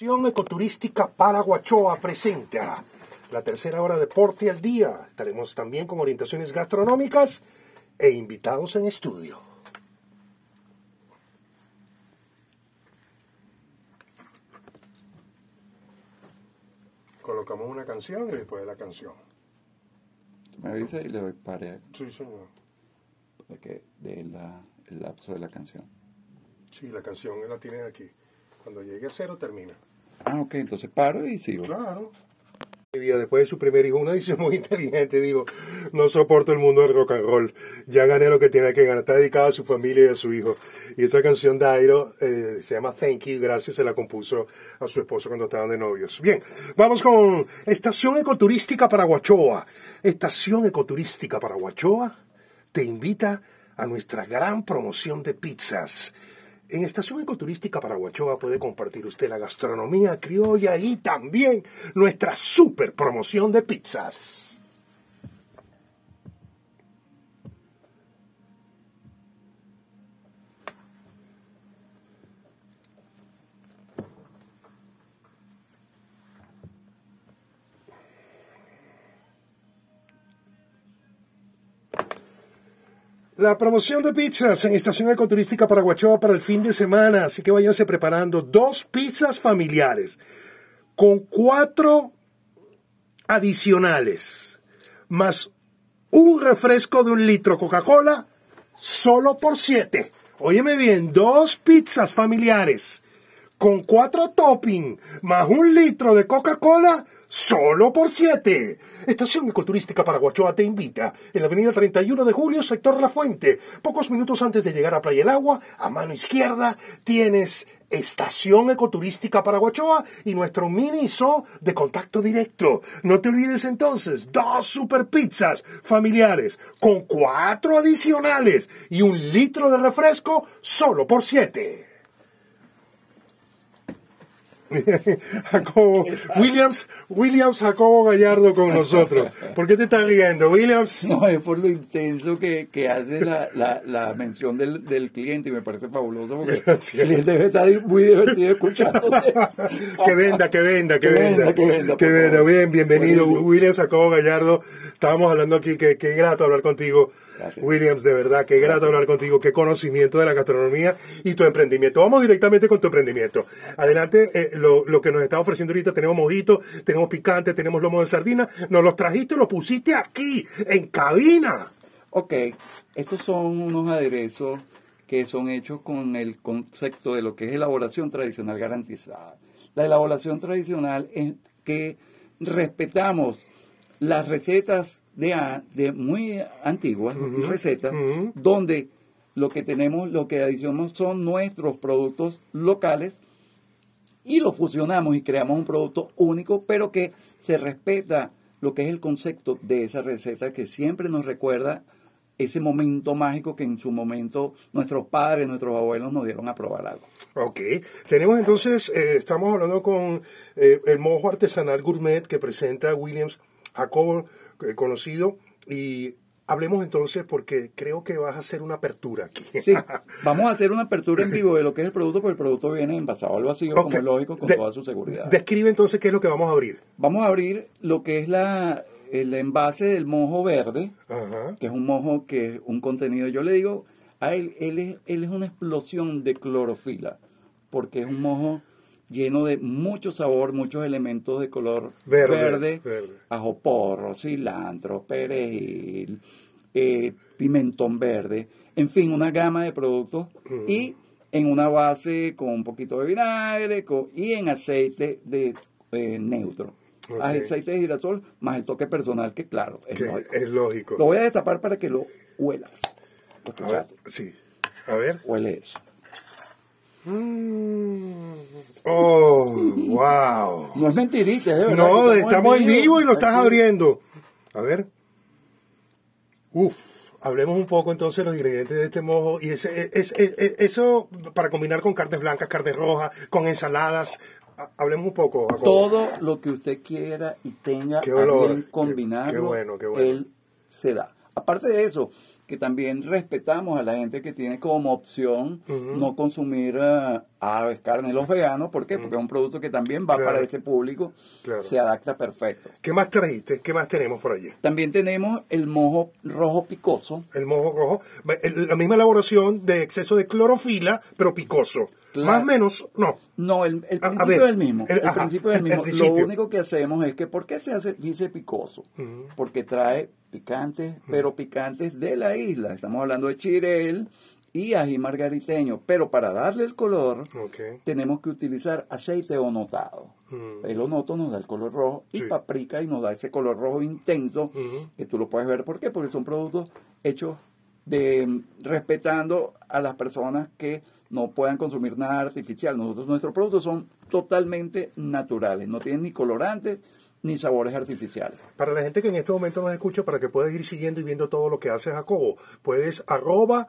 Ecoturística Paraguachoa presenta la tercera hora de Deporte al Día. Estaremos también con orientaciones gastronómicas e invitados en estudio. Colocamos una canción y después de la canción. Me avisa y le doy pare Sí, señor. de que de la, el lapso de la canción. Sí, la canción la tiene aquí. Cuando llegue a cero termina. Ah, ok, entonces paro y sigo. Claro. Después de su primer hijo, una decisión muy inteligente, digo, no soporto el mundo del rock and roll, ya gané lo que tiene que ganar, está dedicado a su familia y a su hijo. Y esa canción de Airo eh, se llama Thank You, gracias, se la compuso a su esposo cuando estaban de novios. Bien, vamos con Estación Ecoturística Paraguachoa. Estación Ecoturística Paraguachoa te invita a nuestra gran promoción de pizzas. En Estación Ecoturística Paraguachoa puede compartir usted la gastronomía criolla y también nuestra super promoción de pizzas. La promoción de pizzas en Estación Ecoturística Paraguachoa para el fin de semana, así que váyanse preparando dos pizzas familiares con cuatro adicionales, más un refresco de un litro Coca-Cola, solo por siete. Óyeme bien, dos pizzas familiares con cuatro topping, más un litro de Coca-Cola, solo por siete. Estación Ecoturística Paraguachoa te invita en la avenida 31 de Julio, sector La Fuente. Pocos minutos antes de llegar a Playa El Agua, a mano izquierda, tienes Estación Ecoturística Paraguachoa y nuestro mini zoo de contacto directo. No te olvides entonces, dos super pizzas familiares con cuatro adicionales y un litro de refresco solo por siete. Jacobo, Williams, Williams Jacobo Gallardo con nosotros. ¿Por qué te estás riendo, Williams? No, es por lo intenso que, que hace la, la, la mención del, del cliente y me parece fabuloso porque el cliente debe estar muy divertido escuchándote. que venda, que venda, que, Que venda. venda, que venda, Que venda. Bien, bienvenido. Williams Jacobo Gallardo. Estábamos hablando aquí, que qué grato hablar contigo. Gracias. Williams, de verdad, qué grato hablar contigo, qué conocimiento de la gastronomía y tu emprendimiento. Vamos directamente con tu emprendimiento. Adelante, eh, lo, lo que nos está ofreciendo ahorita, tenemos mojito, tenemos picante, tenemos lomo de sardina, nos los trajiste y los pusiste aquí, en cabina. Ok, estos son unos aderezos que son hechos con el concepto de lo que es elaboración tradicional garantizada. La elaboración tradicional es que respetamos las recetas de, a- de muy antiguas recetas, donde lo que tenemos, lo que adicionamos son nuestros productos locales y lo fusionamos y creamos un producto único, pero que se respeta lo que es el concepto de esa receta que siempre nos recuerda ese momento mágico que en su momento nuestros padres, nuestros abuelos nos dieron a probar algo. Ok, tenemos entonces, eh, estamos hablando con eh, el mojo artesanal gourmet que presenta Williams Jacobo, conocido, y hablemos entonces porque creo que vas a hacer una apertura aquí. Sí, vamos a hacer una apertura en vivo de lo que es el producto, porque el producto viene envasado al vacío, como es lógico, con De- toda su seguridad. Describe entonces qué es lo que vamos a abrir. Vamos a abrir lo que es la, el envase del mojo verde, Ajá. que es un mojo que es un contenido, yo le digo, a él, él es, él es una explosión de clorofila, porque es un mojo lleno de mucho sabor, muchos elementos de color Verde, verde, verde. ajo porro, cilantro, perejil, eh, pimentón verde, en fin, una gama de productos y en una base con un poquito de vinagre con- y en aceite de eh, neutro. Ok. Aceite de girasol más el toque personal que claro, es Que lógico. es lógico. Lo voy a destapar para que lo huelas. A ver, sí. A ver. Huele eso. Mm. Oh, wow. No es mentirita, es de verdad. No, estamos en vivo y lo estás abriendo. A ver. Uf, hablemos un poco entonces de los ingredientes de este mojo. Y ese, es, es- es- eso para combinar con carnes blancas, carnes rojas, con ensaladas. Ha- Hablemos un poco. Todo lo que usted quiera y tenga Qué a olor, bien qué- combinarlo, qué bueno, qué bueno. él se da. Aparte de eso, que también respetamos a la gente que tiene como opción no consumir eh, aves, carne, los veganos. ¿Por qué? Porque es un producto que también va para ese público, se adapta perfecto. ¿Qué más trajiste? ¿Qué más tenemos por allí? También tenemos el mojo rojo picoso. El mojo rojo, la misma elaboración de exceso de clorofila, pero picoso. Más o menos, no. No, el, principio es el mismo. El, principio es el mismo. Lo único que hacemos es que, ¿por qué se hace, dice picoso? Porque trae picantes, pero picantes de la isla. Estamos hablando de chirel y ají margariteño. Pero para darle el color, tenemos que utilizar aceite onotado. El onoto nos da el color rojo y paprika y nos da ese color rojo intenso que tú lo puedes ver. ¿Por qué? Porque son productos hechos de respetando a las personas que no puedan consumir nada artificial. Nosotros, nuestros productos son totalmente naturales, no tienen ni colorantes ni sabores artificiales. Para la gente que en este momento nos escucha, para que puedas ir siguiendo y viendo todo lo que hace Jacobo, puedes arroba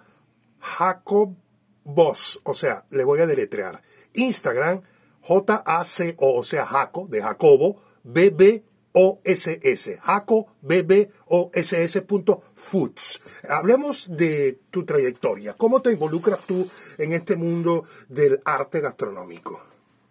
Jacobos, o sea, le voy a deletrear. Instagram, J-A-C-O, o sea, Jaco, de Jacobo, B-B OSS, Jaco Foods. Hablemos de tu trayectoria. ¿Cómo te involucras tú en este mundo del arte gastronómico?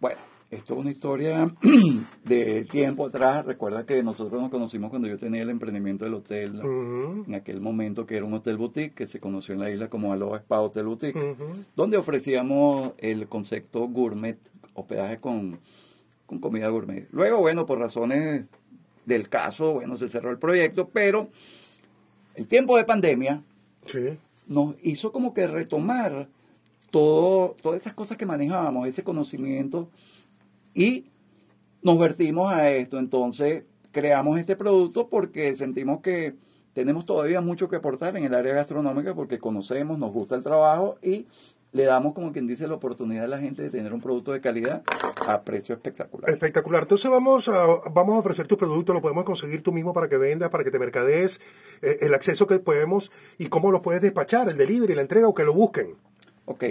Bueno, esto es una historia de tiempo atrás. Recuerda que nosotros nos conocimos cuando yo tenía el emprendimiento del hotel, en aquel momento que era un hotel boutique que se conoció en la isla como Aloha Spa Hotel Boutique, donde ofrecíamos el concepto gourmet, hospedaje con, con comida gourmet. Luego, bueno, por razones del caso, bueno, se cerró el proyecto, pero el tiempo de pandemia nos hizo como que retomar todo, todas esas cosas que manejábamos, ese conocimiento, y nos vertimos a esto. Entonces, creamos este producto porque sentimos que tenemos todavía mucho que aportar en el área gastronómica porque conocemos, nos gusta el trabajo y le damos, como quien dice, la oportunidad a la gente de tener un producto de calidad a precio espectacular. Espectacular. Entonces vamos a, vamos a ofrecer tu producto, lo podemos conseguir tú mismo para que vendas, para que te mercadees, eh, el acceso que podemos y cómo lo puedes despachar, el delivery, la entrega o que lo busquen. Ok.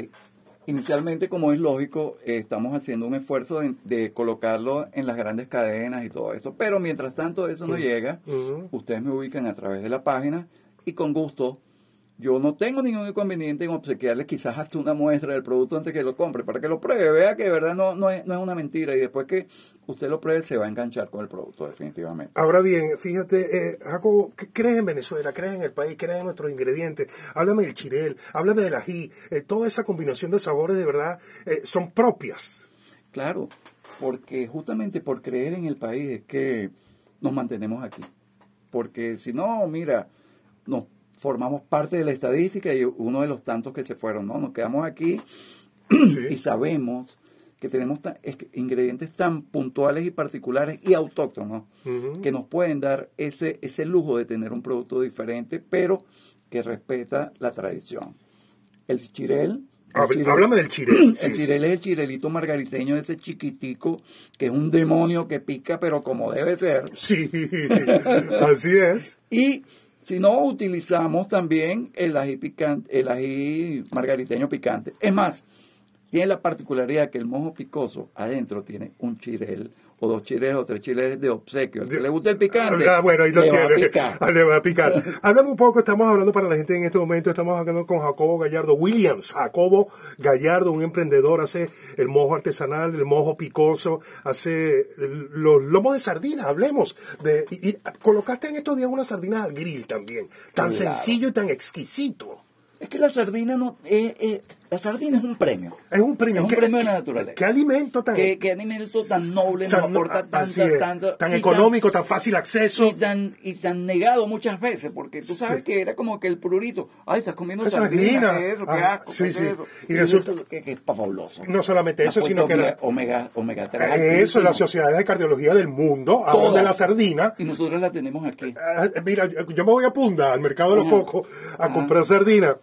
Inicialmente, como es lógico, eh, estamos haciendo un esfuerzo de, colocarlo en las grandes cadenas y todo esto. Pero mientras tanto eso no llega, ustedes me ubican a través de la página y con gusto yo no tengo ningún inconveniente en obsequiarle quizás hasta una muestra del producto antes que lo compre, para que lo pruebe, vea que de verdad no, no, es, no es una mentira y después que usted lo pruebe se va a enganchar con el producto definitivamente. Ahora bien, fíjate, eh, Jacobo, ¿crees en Venezuela? ¿Crees en el país? ¿Crees en nuestros ingredientes? Háblame del chirel, háblame del ají, eh, toda esa combinación de sabores de verdad eh, son propias. Claro, porque justamente por creer en el país es que nos mantenemos aquí. Porque si no, mira, nos formamos parte de la estadística y uno de los tantos que se fueron, ¿no? Nos quedamos aquí y sabemos que tenemos ingredientes tan puntuales y particulares y autóctonos que nos pueden dar ese, ese lujo de tener un producto diferente, pero que respeta la tradición. El chirel. Háblame del chirel. El chirel es el chirelito margariteño, ese chiquitico, que es un demonio que pica, pero como debe ser. Sí, así es. Y si no, utilizamos también el ají, picante, el ají margariteño picante. Es más, tiene la particularidad que el mojo picoso adentro tiene un chirel o dos chiles o tres chiles de obsequio. Que le gusta el picante, ah, bueno, ahí lo le, va picar. Ah, le va a picar. Háblame un poco, estamos hablando para la gente en este momento, estamos hablando con Jacobo Gallardo Williams. Jacobo Gallardo, un emprendedor, hace el mojo artesanal, el mojo picoso, hace los lomos de sardina, hablemos. De, y, colocaste en estos días unas sardinas al grill también, tan sencillo y tan exquisito. Es que la sardina no... Eh, eh, la sardina es un premio. Es un premio. Es un premio de la naturaleza. ¿Qué alimento tan... ¿Qué, qué alimento tan noble nos aporta tanto... Tan económico, tan, fácil acceso. Y tan, y tan negado muchas veces, porque tú sabes que era como que el prurito, ay, estás comiendo sardina, ¿qué es? ¿Qué ah, asco? Sí, sí. Y, resulta... que, es fabuloso. No solamente eso, sino que... La... Omega, omega 3. Eso, las sociedades de cardiología del mundo hablan de la sardina. Y nosotros la tenemos aquí. Ah, mira, yo me voy a Punda, al mercado de los cocos, a comprar sardina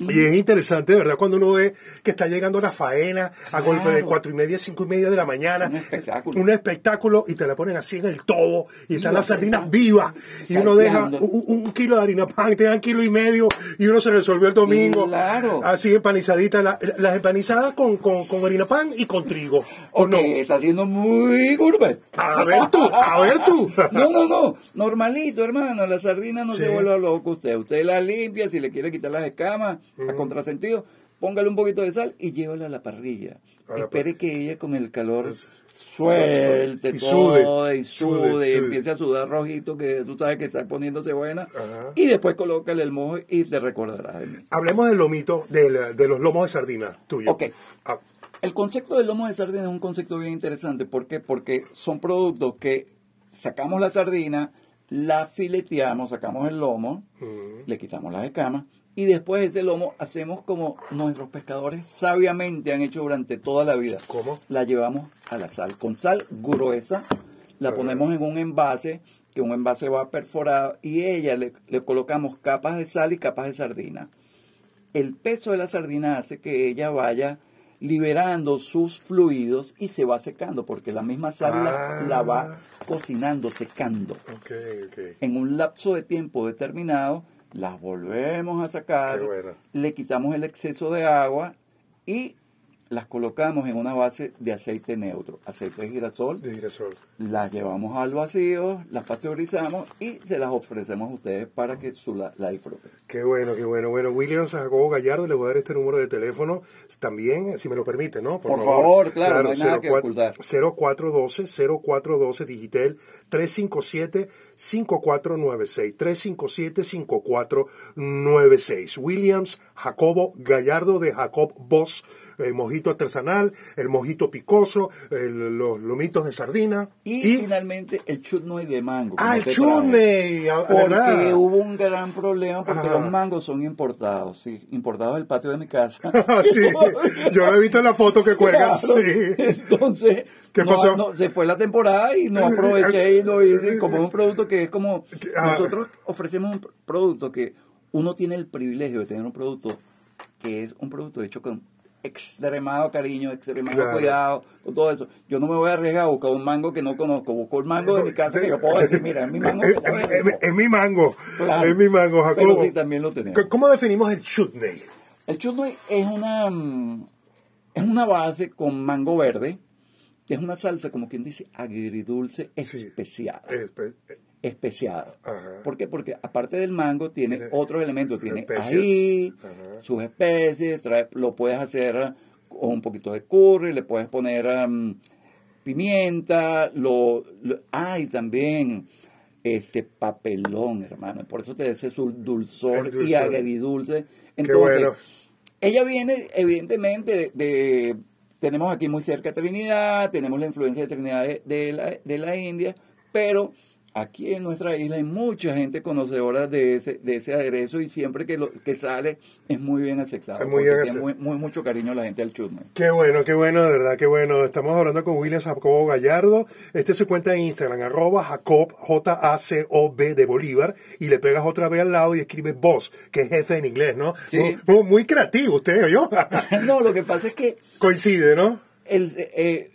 Y es interesante, de verdad, cuando uno ve que está llegando la faena a golpe de cuatro y media, cinco y media de la mañana. Un espectáculo. Un espectáculo y te la ponen así en el tobo y están las sardinas vivas. Y uno deja un, un kilo de harina pan, te dan kilo y medio y uno se resolvió el domingo. Claro. Así empanizadita. la- las empanizadas con, con, con harina pan y con trigo. ¿O no? está siendo muy gourmet. A ver tú, a ver tú. No, no, no. Normalito, hermano. La sardina no Sí. se vuelva loco usted. Usted la limpia, si le quiere quitar las escamas, a contrasentido, póngale un poquito de sal y llévala a la parrilla. A la Espere que ella con el calor suelte Y todo sude, y sude, sude, empiece a sudar rojito que tú sabes que está poniéndose buena. Ajá. Y después colócale el mojo y te recordarás de mí. Hablemos del lomito, del- de los lomos de sardina tuyo. Ok. Ah, El concepto del lomo de sardina es un concepto bien interesante. ¿Por qué? Porque son productos que sacamos la sardina, la fileteamos, sacamos el lomo, mm, le quitamos las escamas y después ese lomo hacemos como nuestros pescadores sabiamente han hecho durante toda la vida. ¿Cómo? La llevamos a la sal, con sal gruesa, la ponemos en un envase, que un envase va perforado y ella le, le colocamos capas de sal y capas de sardina. El peso de la sardina hace que ella vaya liberando sus fluidos y se va secando, porque la misma sal la- Ah. la va cocinando, secando ok, ok. en un lapso de tiempo determinado, las volvemos a sacar, le quitamos el exceso de agua y las colocamos en una base de aceite neutro, aceite de girasol, De girasol. las llevamos al vacío, las pasteurizamos y se las ofrecemos a ustedes para que su la, la disfruten. Qué bueno, qué bueno. Bueno, William Jacobo Gallardo, le voy a dar este número de teléfono también, si me lo permite, ¿no? Por favor, claro, no hay nada que ocultar. 0412, 0412 Digitel 357 5496 357 5496 Williams Jacobo Gallardo de Jacob Boss, el mojito artesanal, el mojito picoso, el- los lomitos de sardina Y, finalmente el chutney de mango. ah, el chutney, ah, Porque ¿verdad? hubo un gran problema porque Ajá. los mangos son importados, sí, importados del patio de mi casa. Ah, sí, yo lo he visto en la foto que cuelgas, Claro. sí. Entonces, ¿Qué no- pasó? no, se fue la temporada y no aproveché y no hice. Como un producto que es como. Ah. Nosotros ofrecemos un producto que uno tiene el privilegio de tener un producto que es un producto hecho con extremado cariño, extremado Claro. cuidado, con todo eso. Yo no me voy a arriesgar a buscar un mango que no conozco, busco el mango de mi casa que yo puedo decir, mira, es mi mango. Es, es- es- es mi mango, Claro. es mi mango, Jacobo. Pero sí, también lo tenemos. ¿Cómo definimos el chutney? El chutney es una es una base con mango verde, que es una salsa como quien dice agridulce Sí. especiada, Espe- especiada. Ajá. ¿Por qué? Porque aparte del mango tiene, Tiene otros elementos, tiene Ajá. sus especies, trae- lo puedes hacer con un poquito de curry, le puedes poner mm, pimienta, lo, lo- ah, y también este papelón, hermano, por eso te da ese sul- dulzor, y agridulce. Qué Entonces, bueno. ella viene, evidentemente, de, de- Tenemos aquí muy cerca Trinidad, tenemos la influencia de Trinidad de, de la, de la India, pero aquí en nuestra isla hay mucha gente conocedora de ese, de ese aderezo y siempre que, lo, que sale es muy bien aceptado. Es muy bien tiene ace- muy, muy- mucho cariño la gente del chutney. Qué bueno, qué bueno, de verdad, qué bueno. Estamos hablando con William Jacobo Gallardo. Este es su cuenta en Instagram, arroba Jacob, J-A-C-O-B de Bolívar, y le pegas otra vez al lado y escribe boss, que es jefe en inglés, ¿no? Sí. Muy, muy- muy creativo usted, o yo. no, lo que pasa es que Coincide, ¿no? el, eh,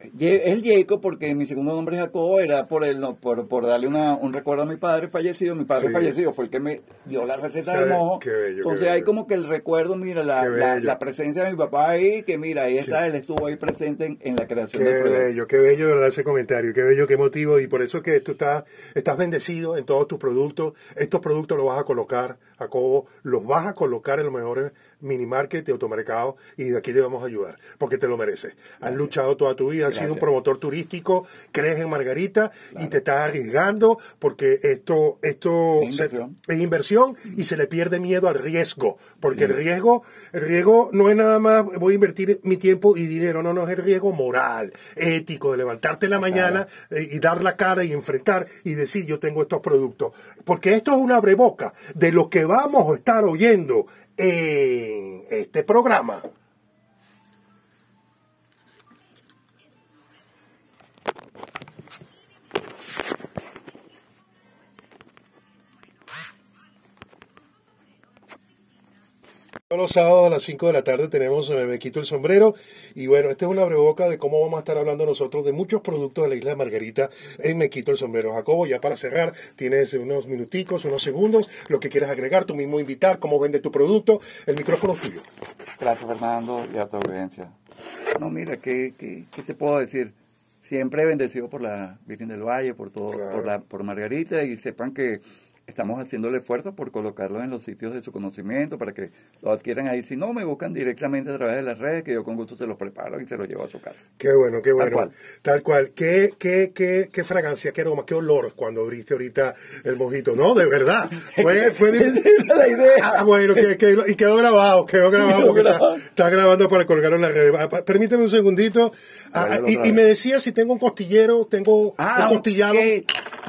el, el Jacob, porque mi segundo nombre es Jacobo, era por el, no, por, por darle una, un recuerdo a mi padre fallecido. Mi padre Sí. fallecido fue el que me dio la receta Sí, del mojo. qué bello, qué Entonces bello. hay como que el recuerdo, mira, la, la, presencia de mi papá ahí, que mira, ahí está, él estuvo ahí presente en, en la creación Qué del producto. bello, qué bello, de verdad, ese comentario, qué bello, qué motivo, y por eso que tú estás, estás bendecido en todos tus productos. Estos productos los vas a colocar, Jacobo, los vas a colocar en los mejores minimarket de automercado y de aquí te vamos a ayudar, porque te lo mereces. Has luchado toda tu vida, has sido un promotor turístico, crees en Margarita y te estás arriesgando porque esto, esto Es se- inversión. es inversión y se le pierde miedo al riesgo, porque el riesgo, el riesgo no es nada más voy a invertir mi tiempo y dinero, no, no es el riesgo moral, ético, de levantarte en la mañana eh, y dar la cara y enfrentar y decir yo tengo estos productos, porque esto es una abreboca de lo que vamos a estar oyendo en este programa. Todos los sábados a las 5 de la tarde tenemos eh, Me Quito el Sombrero. Y bueno, esta es una breboca de cómo vamos a estar hablando nosotros de muchos productos de la isla de Margarita en Me Quito el Sombrero. Jacobo, ya para cerrar, tienes unos minuticos, unos segundos, lo que quieras agregar, tú mismo invitar, cómo vende tu producto. El micrófono es tuyo. Gracias, Fernando, y a tu audiencia. No, mira, ¿qué, qué, qué te puedo decir? Siempre bendecido por la Virgen del Valle, por todo, Claro. por la, por Margarita, y sepan que estamos haciendo el esfuerzo por colocarlos en los sitios de su conocimiento para que lo adquieran ahí. Si no, me buscan directamente a través de las redes, que yo con gusto se los preparo y se los llevo a su casa. Qué bueno, qué bueno. cual. Tal cual. ¿Qué, qué, qué, qué fragancia, qué aroma, qué olor cuando abriste ahorita el mojito? No, de verdad. Fue, fue la idea. Ah, bueno, que, que- y quedó grabado, quedó grabado Quedó porque grabado. Está, está grabando para colgarlo en las redes. Ah, Permíteme un segundito. Ah, y, me decía si tengo un costillero, tengo un costillado.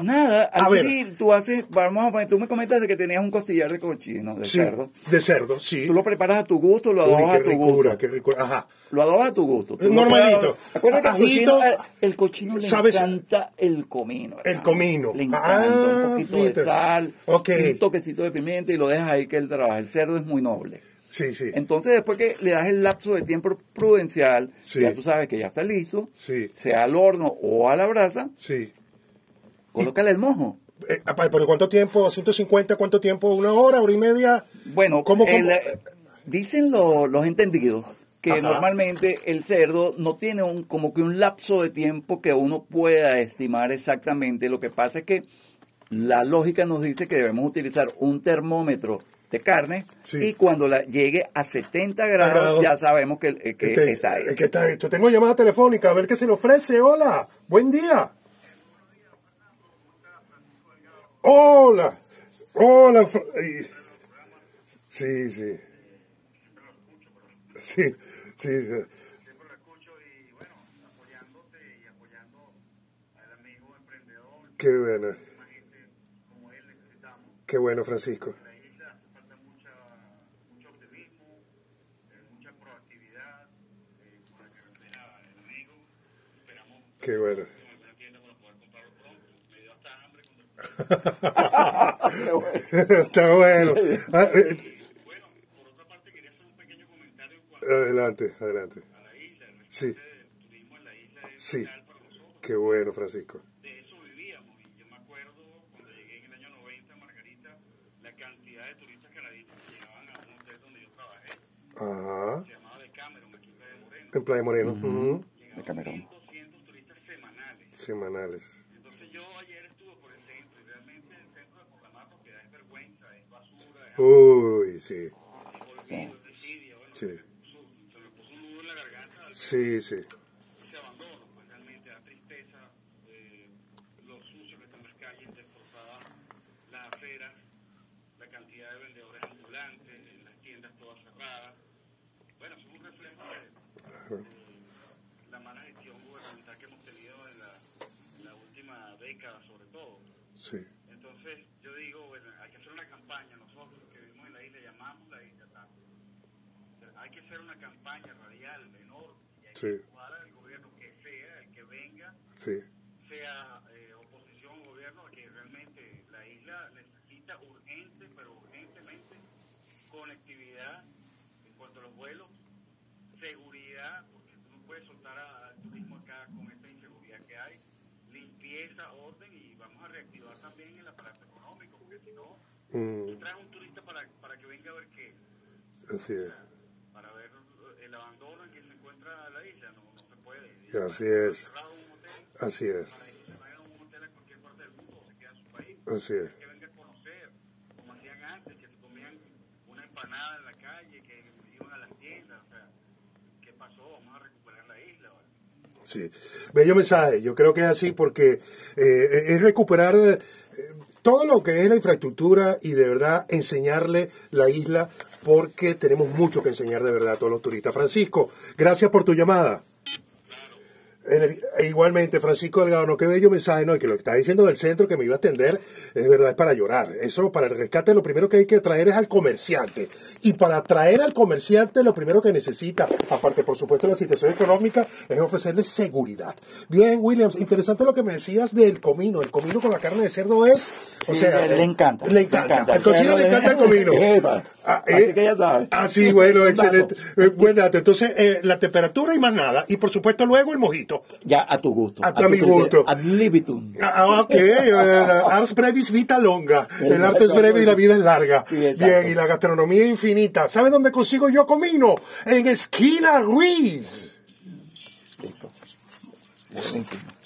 Nada, A aquí tú haces, vamos a poner, tú me comentas de que tenías un costillar de cochino, de Sí, cerdo. De cerdo, sí. Tú lo preparas a tu gusto, lo Uy, adobas qué a tu ricura, gusto. qué ricura. Ajá. Lo adobas a tu gusto. Tú Normalito. Acuérdate que el cochino, el cochino le ¿Sabes? encanta el comino. El comino. Le encanta Ah, un poquito fíjate. de sal, Ok. un toquecito de pimienta y lo dejas ahí que él trabaja. El cerdo es muy noble. Sí, sí. Entonces, después que le das el lapso de tiempo prudencial, Sí. ya tú sabes que ya está listo, Sí. sea al horno o a la brasa, Sí. colócale el mojo. Eh, apa, ¿Pero cuánto tiempo? ¿A 150? ¿Cuánto tiempo? ¿Una hora? ¿Hora y media? Bueno, ¿Cómo, cómo? el, dicen lo- los entendidos que Ajá. normalmente el cerdo no tiene un, como que un lapso de tiempo que uno pueda estimar exactamente. Lo que pasa es que la lógica nos dice que debemos utilizar un termómetro de carne Sí. y cuando la llegue a 70 grados, Grados. ya sabemos que, que Este, está eh, que está hecho. Tengo llamada telefónica, a ver qué se le ofrece. Hola, buen día. Hola, hola. Sí, sí. Sí, sí. Qué bueno, qué bueno, Francisco. En la isla hace falta mucha, mucho optimismo, eh, mucha proactividad, eh, como la que refleja el amigo. Esperamos Qué bueno. en alguna tienda para poder comprarlo pronto. Me dio hasta hambre cuando Está bueno. Ah, eh, Bueno, por otra parte quería hacer un pequeño comentario Adelante, adelante. a la isla. El Sí. del turismo en la isla es Sí. vital para nosotros. Qué bueno, Francisco. de eso vivíamos y yo me acuerdo cuando llegué en el año 90 a Margarita la cantidad de turistas canadienses que llegaban a un hotel donde yo trabajé Ajá. se llamaba de Cameron aquí en Playa Moreno En Playa Moreno. Ujú. De Camerón. 1200 turistas semanales entonces yo ayer estuve por el centro y realmente el centro de Porlamar lo que es vergüenza es basura es Uy, sí. olvido es desidia bueno Sí. se, me puso, se me puso un nudo en la garganta al Sí, sí. ese abandono, pues realmente da tristeza, eh, lo sucio que están las calles destrozadas, las aceras, la cantidad de vendedores ambulantes, en las tiendas todas cerradas. Bueno, es un reflejo de, de la mala gestión gubernamental que hemos tenido en la, en la última década, sobre todo. Sí. Entonces, yo digo, bueno, hay que hacer una campaña. Nosotros que vivimos en la isla llamamos la isla tanto. O sea, hay que hacer una campaña radial, enorme, y hay Sí. que empujar al gobierno que sea, el que venga, Sí. sea eh, oposición o gobierno, que realmente la isla necesita urgente, pero urgentemente, conectividad en cuanto a los vuelos, seguridad, porque tú no puedes soltar al turismo acá con esta inseguridad que hay, limpieza, orden y vamos a reactivar también el aparato económico, porque si no, tú Mm, traes un turista para, para que venga a ver qué, así es. para ver el abandono en que se encuentra la isla, no, no se puede. Y así es. Un hotel, Así es. para eso se vaya a un hotel a cualquier parte del mundo se queda en su país. Así es. Que venga a conocer, como hacían antes, que se comían una empanada en la calle, que iban a las tiendas, o sea, ¿qué pasó? Vamos a recuperar la isla, ¿vale? Sí, bello mensaje. Yo creo que es así porque eh, es recuperar eh, todo lo que es la infraestructura y de verdad enseñarle la isla porque tenemos mucho que enseñar de verdad a todos los turistas. Francisco, gracias por tu llamada. E igualmente, Francisco Delgado, no, qué bello mensaje, no, y que lo que está diciendo del centro que me iba a atender, es verdad, es para llorar. Eso, para el rescate, lo primero que hay que traer es al comerciante. Y para atraer al comerciante, lo primero que necesita, aparte, por supuesto, de la situación económica, es ofrecerle seguridad. Bien, Williams, interesante lo que me decías del comino. El comino con la carne de cerdo es, o Sí, sea, le- encanta, Le encanta. Al cochino le encanta el comino. Ah, así eh, que ya sabes. Ah, sí, bueno, excelente. Eh, buen dato. Entonces, eh, la temperatura y más nada. Y por supuesto, luego el mojito. Ya a tu gusto. A tu mi gusto. Ad libitum. Ah, ok, eh, ars brevis vita longa. El arte es breve y la vida es larga. Sí. Bien, y la gastronomía infinita. ¿Sabes dónde consigo yo comino? En Esquina Ruiz. Listo. Buenísimo.